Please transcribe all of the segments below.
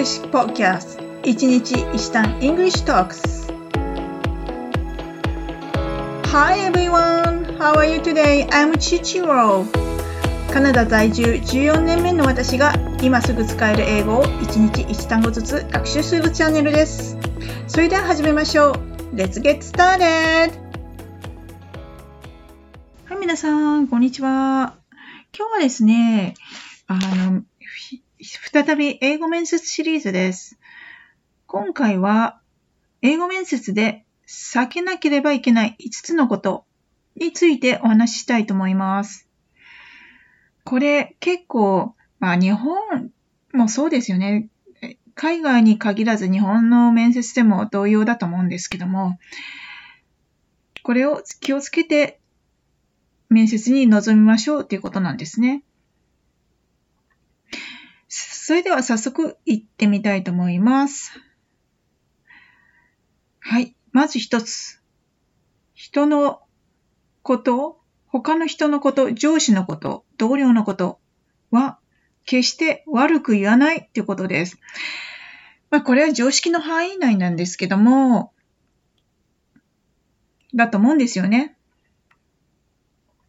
English Podcast 1日1単 English Talks Hi everyone! How are you today? I'm Chichiro カナダ在住14年目の私が今すぐ使える英語を1日1単語ずつ学習するチャンネルですそれでは始めましょう Let's get started! はい、皆さん、こんにちは。今日はですね、あの、再び英語面接シリーズです。今回は英語面接で避けなければいけない5つのことについてお話ししたいと思います。これ結構、まあ日本もそうですよね。海外に限らず日本の面接でも同様だと思うんですけども、これを気をつけて面接に臨みましょうということなんですね。それでは早速行ってみたいと思います。はい。まず一つ。人のこと、他の人のこと、上司のこと、同僚のことは決して悪く言わないっていうことです。まあこれは常識の範囲内なんですけども、だと思うんですよね。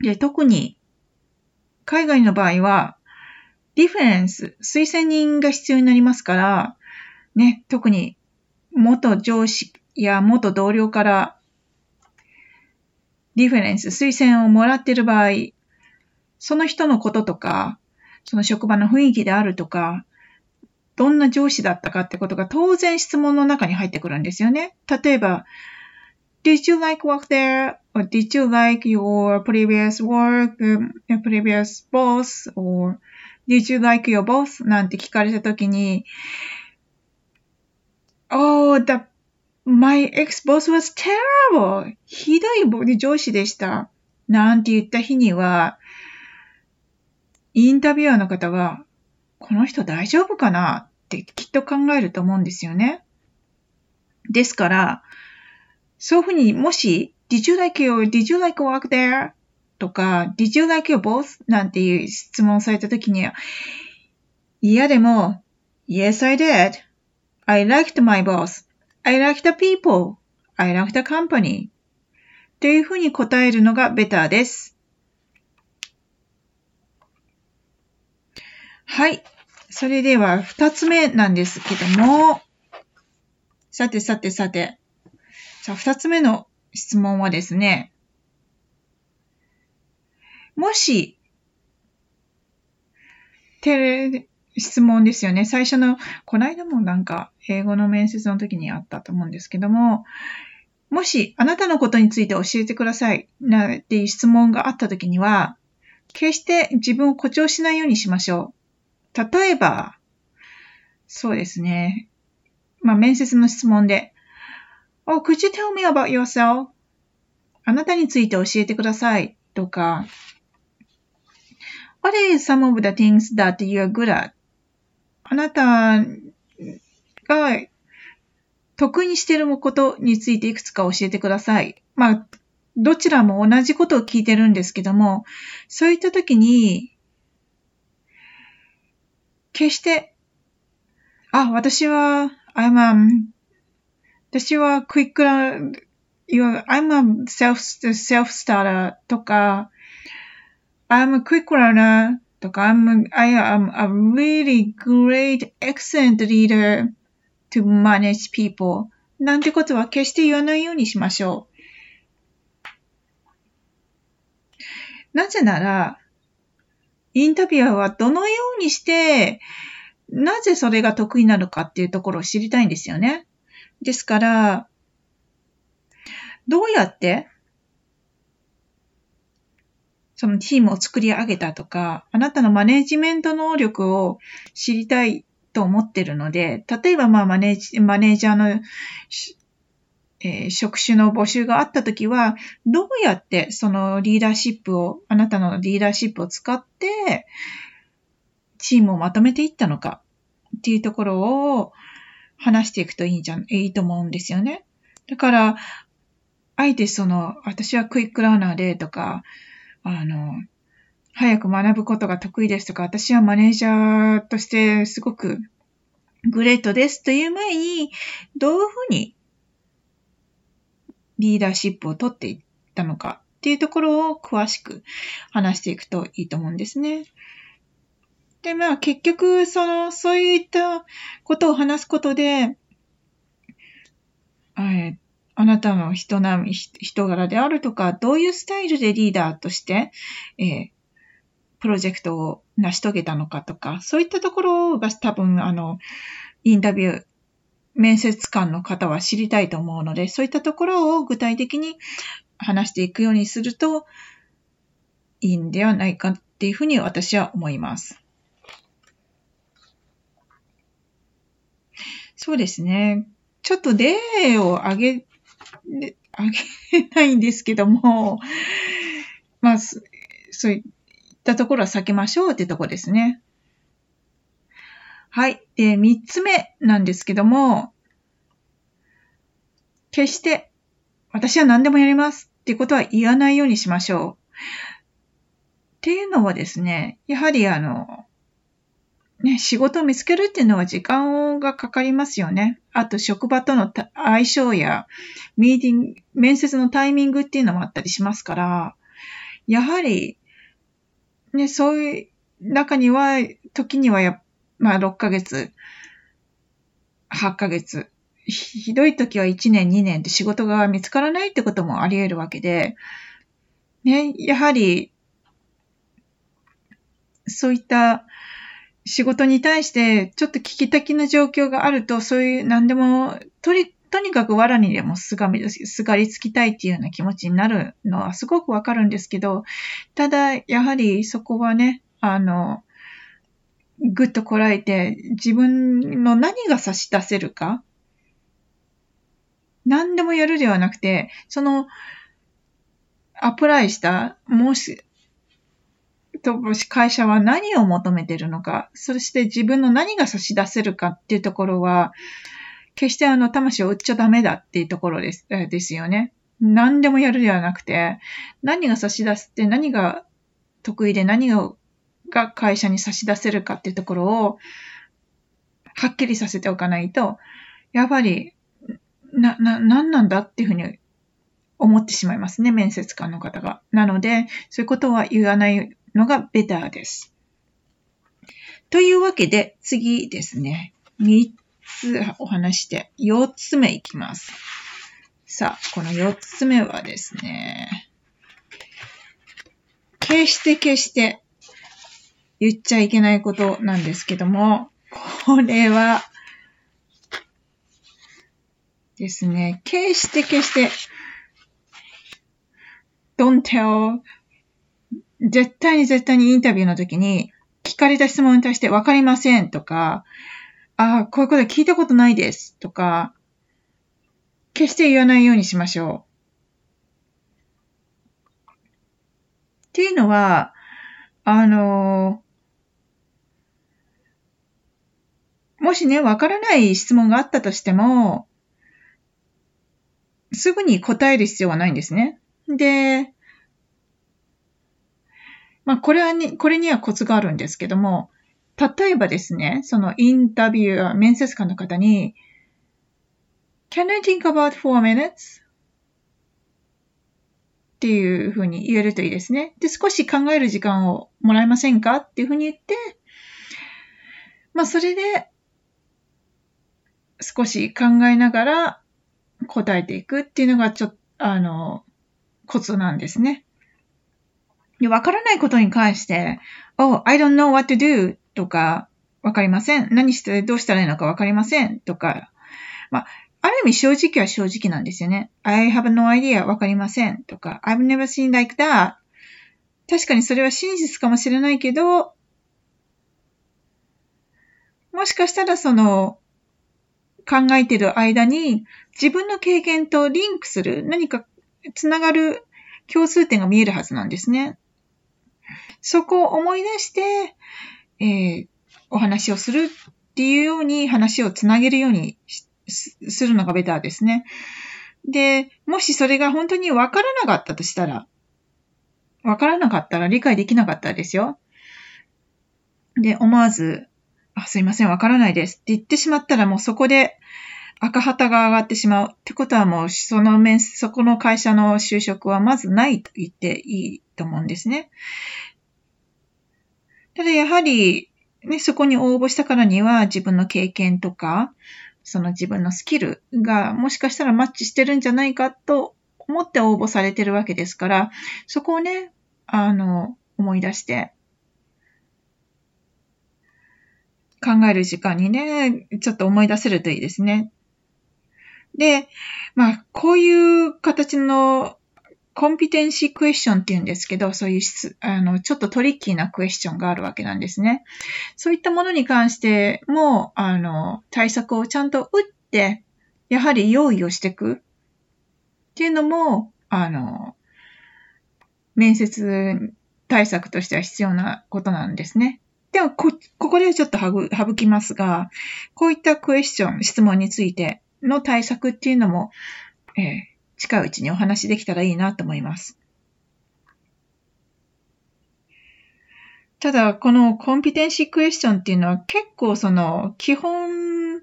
で、特に、海外の場合は、 reference、推薦人が必要になりますから、ね、特に元上司や元同僚から reference、推薦をもらっている場合、その人のこととか、その職場の雰囲気であるとか、どんな上司だったかってことが当然質問の中に入ってくるんですよね。例えば、Did you like work there? Or did you like your previous work, your previous boss? Or did you like your boss? なんて聞かれたときに、Oh, the, my ex-boss was terrible! ひどい上司でした。なんて言った日には、インタビュアーの方は、この人大丈夫かなってきっと考えると思うんですよね。ですから、そういうふうにもし、did you like your, did you like work there? とか、did you like your boss? なんていう質問されたときには、嫌でも、yes, I did. I liked my boss. I liked the people. I liked the company. というふうに答えるのがベターです。はい。それでは二つ目なんですけども、さてさてさて、じゃあ、二つ目の質問はですね、もし、テレ、質問ですよね。最初の、この間もなんか、英語の面接の時にあったと思うんですけども、もし、あなたのことについて教えてください、な、っていう質問があった時には、決して自分を誇張しないようにしましょう。例えば、そうですね。まあ、面接の質問で、Oh, could you tell me about yourself? あなたについて教えてください。とか、What is some of the things that you're good at? あなたが得意にしていることについていくつか教えてください。まあ、どちらも同じことを聞いてるんですけども、そういったときに、決して、あ、私は、I'm a 私はクイックラ、I'm a self, self-starter とか、I'm a quick learner とか、I'm, I am a really great, excellent leader to manage people なんてことは決して言わないようにしましょう。なぜなら、インタビュアーはどのようにして、なぜそれが得意なのかっていうところを知りたいんですよね。ですから、どうやってそのチームを作り上げたとか、あなたのマネジメント能力を知りたいと思ってるので、例えばまあマネージマネージャーの、えー、職種の募集があったときは、どうやってそのリーダーシップを、あなたのリーダーシップを使って、チームをまとめていったのかっていうところを、話していくといいんじゃん、いいと思うんですよね。だから、あえてその、私はクイックラーナーでとか、あの、早く学ぶことが得意ですとか、私はマネージャーとしてすごくグレートですという前に、どういうふうにリーダーシップを取っていったのかっていうところを詳しく話していくといいと思うんですね。で、まあ結局、その、そういったことを話すことで、えあなたの人並み、人柄であるとか、どういうスタイルでリーダーとして、えー、プロジェクトを成し遂げたのかとか、そういったところが多分、あの、インタビュー、面接官の方は知りたいと思うので、そういったところを具体的に話していくようにするといいんではないかっていうふうに私は思います。そうですね。ちょっと例を挙げ、挙げないんですけども、まあ、そういったところは避けましょうってとこですね。はい。で、三つ目なんですけども、決して私は何でもやりますってことは言わないようにしましょう。っていうのはですね、やはりあの、ね、仕事を見つけるっていうのは時間がかかりますよね。あと職場との相性やミーティング、面接のタイミングっていうのもあったりしますから、やはり、ね、そういう中には、時にはや、まあ6ヶ月、8ヶ月、ひどい時は1年2年で仕事が見つからないってこともあり得るわけで、ね、やはり、そういった仕事に対してちょっと危機的な状況があると、そういう何でも、とり、とにかく藁にでもすがみ、すがりつきたいっていうような気持ちになるのはすごくわかるんですけど、ただ、やはりそこはね、あの、ぐっとこらえて、自分の何が差し出せるか、何でもやるではなくて、その、アプライした、もし、と会社は何を求めてるのか、そして自分の何が差し出せるかっていうところは、決してあの、魂を売っちゃダメだっていうところです、ですよね。何でもやるではなくて、何が差し出すって何が得意で何がが会社に差し出せるかっていうところを、はっきりさせておかないと、やっぱりな、な、なんなんだっていうふうに思ってしまいますね、面接官の方が。なので、そういうことは言わないのがベターです。というわけで、次ですね。3つお話して、4つ目いきます。さあ、この4つ目はですね、決して決して言っちゃいけないことなんですけども、これはですね。決して決して、don't tell 絶対に絶対にインタビューの時に聞かれた質問に対してわかりませんとか、ああ、こういうこと聞いたことないですとか、決して言わないようにしましょう。っていうのは、あのもしね、わからない質問があったとしても、すぐに答える必要はないんですね。で、まあ、これはね、これにはコツがあるんですけども、例えばですね、そのインタビュー、面接官の方に、Can I think about four minutes? っていうふうに言えるといいですね。で、少し考える時間をもらえませんか？っていうふうに言って、まあ、それで、少し考えながら、答えていくっていうのがちょっと、あの、コツなんですね。で、わからないことに関して、Oh, I don't know what to do とか、わかりません。何してどうしたらいいのかわかりませんとか、まあ、ある意味正直は正直なんですよね。I have no idea わかりませんとか、I've never seen like that 確かにそれは真実かもしれないけど、もしかしたらその、考えてる間に自分の経験とリンクする何かつながる共通点が見えるはずなんですね。そこを思い出して、えー、お話をするっていうように話をつなげるようにするのがベターですね。で、もしそれが本当にわからなかったとしたら、わからなかったら理解できなかったですよ。で、思わずあ、すいません、わからないですって言ってしまったらもうそこで赤旗が上がってしまう。ってことはもうその面、そこの会社の就職はまずないと言っていいと思うんですね。ただやはり、ね、そこに応募したからには自分の経験とか、その自分のスキルがもしかしたらマッチしてるんじゃないかと思って応募されてるわけですから、そこをね、あの、思い出して、考える時間にね、ちょっと思い出せるといいですね。で、まあ、こういう形のコンピテンシークエスチョンって言うんですけど、そういうあの、ちょっとトリッキーなクエスチョンがあるわけなんですね。そういったものに関しても、あの、対策をちゃんと打って、やはり用意をしていくっていうのも、あの、面接対策としては必要なことなんですね。では、こ、ここでちょっと省きますが、こういったクエスチョン、質問についての対策っていうのも、えー近いうちにお話できたらいいなと思います。ただ、このコンピテンシークエスチョンっていうのは結構その基本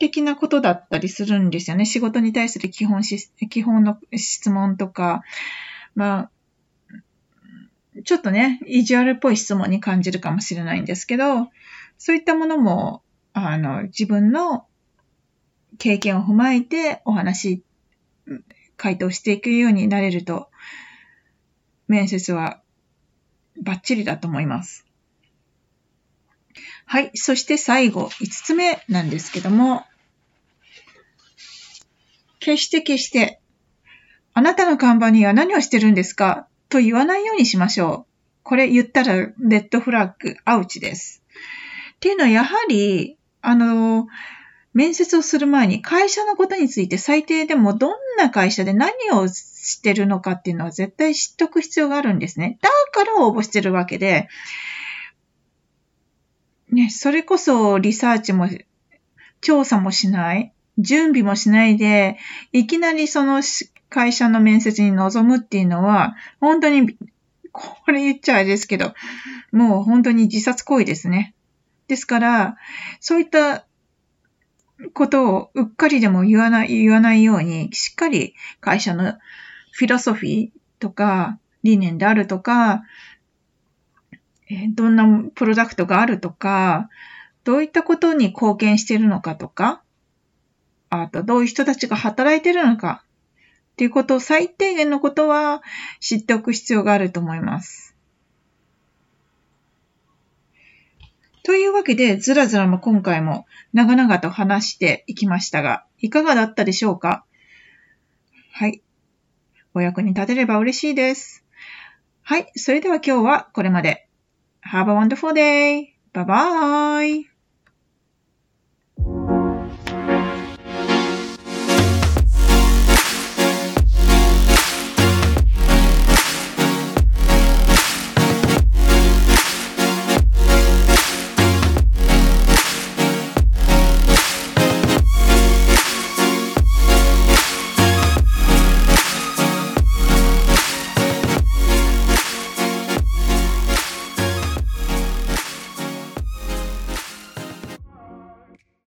的なことだったりするんですよね。仕事に対する基本し、基本の質問とか、まあ、ちょっとね、意地悪っぽい質問に感じるかもしれないんですけど、そういったものも、あの、自分の経験を踏まえてお話回答していくようになれると、面接はバッチリだと思います。はい。そして最後、5つ目なんですけども、決して決して、あなたの看板には何をしてるんですか？と言わないようにしましょう。これ言ったらレッドフラッグ、アウチです。っていうのはやはり、あの、面接をする前に会社のことについて最低でもどんな会社で何をしてるのかっていうのは絶対知っておく必要があるんですね。だから応募してるわけで、ね、それこそリサーチも調査もしない、準備もしないで、いきなりその会社の面接に臨むっていうのは、本当に、これ言っちゃあれですけど、もう本当に自殺行為ですね。ですから、そういったことをうっかりでも言わない、言わないように、しっかり会社のフィロソフィーとか、理念であるとか、えどんなプロダクトがあるとか、どういったことに貢献しているのかとか、あとどういう人たちが働いているのか、っていうことを最低限のことは知っておく必要があると思います。というわけで、ずらずらも今回も長々と話していきましたが、いかがだったでしょうか？はい。お役に立てれば嬉しいです。はい。それでは今日はこれまで。Have a wonderful day! Bye bye!